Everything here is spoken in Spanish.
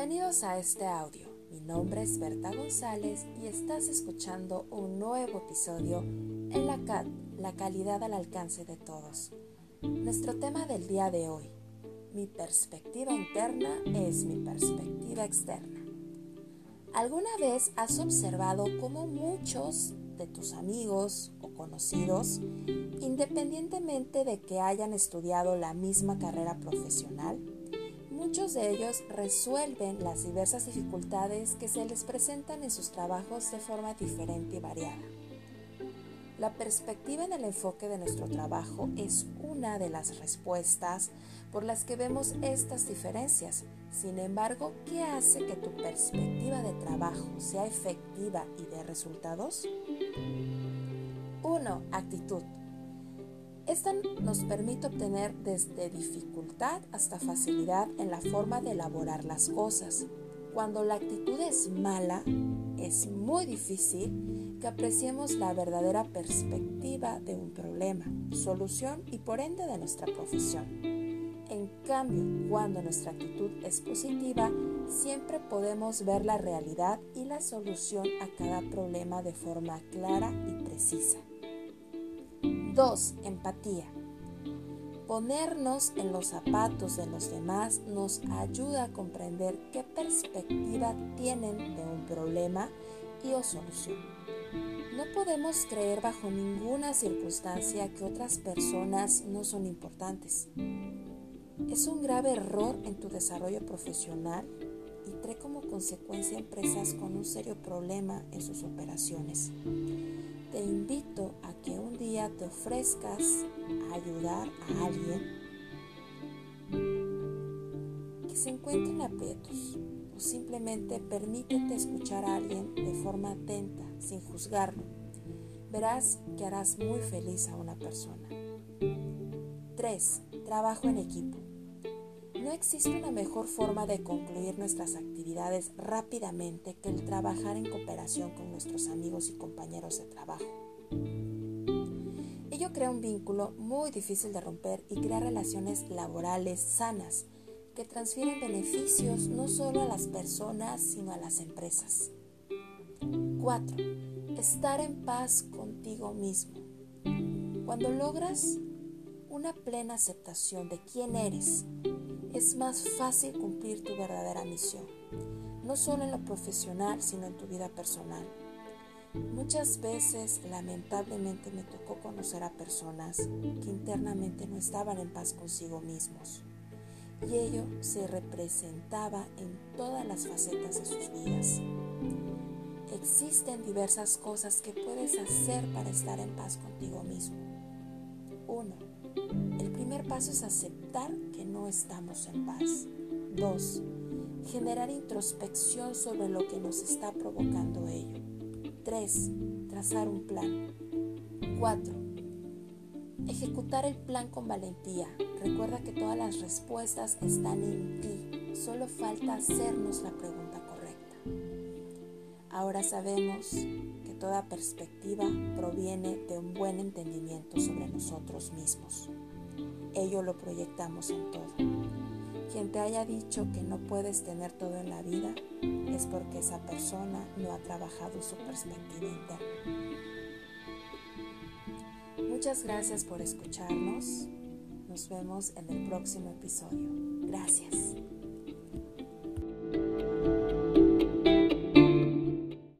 Bienvenidos a este audio. Mi nombre es Berta González y estás escuchando un nuevo episodio en la CAD, la calidad al alcance de todos. Nuestro tema del día de hoy, mi perspectiva interna es mi perspectiva externa. ¿Alguna vez has observado cómo muchos de tus amigos o conocidos, independientemente de que hayan estudiado la misma carrera profesional, Muchos de ellos resuelven las diversas dificultades que se les presentan en sus trabajos de forma diferente y variada. La perspectiva en el enfoque de nuestro trabajo es una de las respuestas por las que vemos estas diferencias. Sin embargo, ¿qué hace que tu perspectiva de trabajo sea efectiva y de resultados? 1. Actitud. Esta nos permite obtener desde dificultad hasta facilidad en la forma de elaborar las cosas. Cuando la actitud es mala, es muy difícil que apreciemos la verdadera perspectiva de un problema, solución y por ende de nuestra profesión. En cambio, cuando nuestra actitud es positiva, siempre podemos ver la realidad y la solución a cada problema de forma clara y precisa. 2. Empatía. Ponernos en los zapatos de los demás nos ayuda a comprender qué perspectiva tienen de un problema y o solución. No podemos creer bajo ninguna circunstancia que otras personas no son importantes. Es un grave error en tu desarrollo profesional y trae como consecuencia empresas con un serio problema en sus operaciones te invito a que un día te ofrezcas a ayudar a alguien que se encuentre en aprietos o simplemente permítete escuchar a alguien de forma atenta, sin juzgarlo. Verás que harás muy feliz a una persona. 3. Trabajo en equipo. No existe una mejor forma de concluir nuestras actividades rápidamente que el trabajar en cooperación con nuestros amigos y compañeros de trabajo. Ello crea un vínculo muy difícil de romper y crea relaciones laborales sanas que transfieren beneficios no solo a las personas, sino a las empresas. 4. Estar en paz contigo mismo. Cuando logras una plena aceptación de quién eres, es más fácil cumplir tu verdadera misión, no solo en lo profesional, sino en tu vida personal. Muchas veces, lamentablemente, me tocó conocer a personas que internamente no estaban en paz consigo mismos. Y ello se representaba en todas las facetas de sus vidas. Existen diversas cosas que puedes hacer para estar en paz contigo mismo. 1. El primer paso es aceptar que no estamos en paz. 2. Generar introspección sobre lo que nos está provocando ello. 3. Trazar un plan. 4. Ejecutar el plan con valentía. Recuerda que todas las respuestas están en ti. Solo falta hacernos la pregunta correcta. Ahora sabemos toda perspectiva proviene de un buen entendimiento sobre nosotros mismos. Ello lo proyectamos en todo. Quien te haya dicho que no puedes tener todo en la vida es porque esa persona no ha trabajado su perspectiva interna. Muchas gracias por escucharnos. Nos vemos en el próximo episodio. Gracias.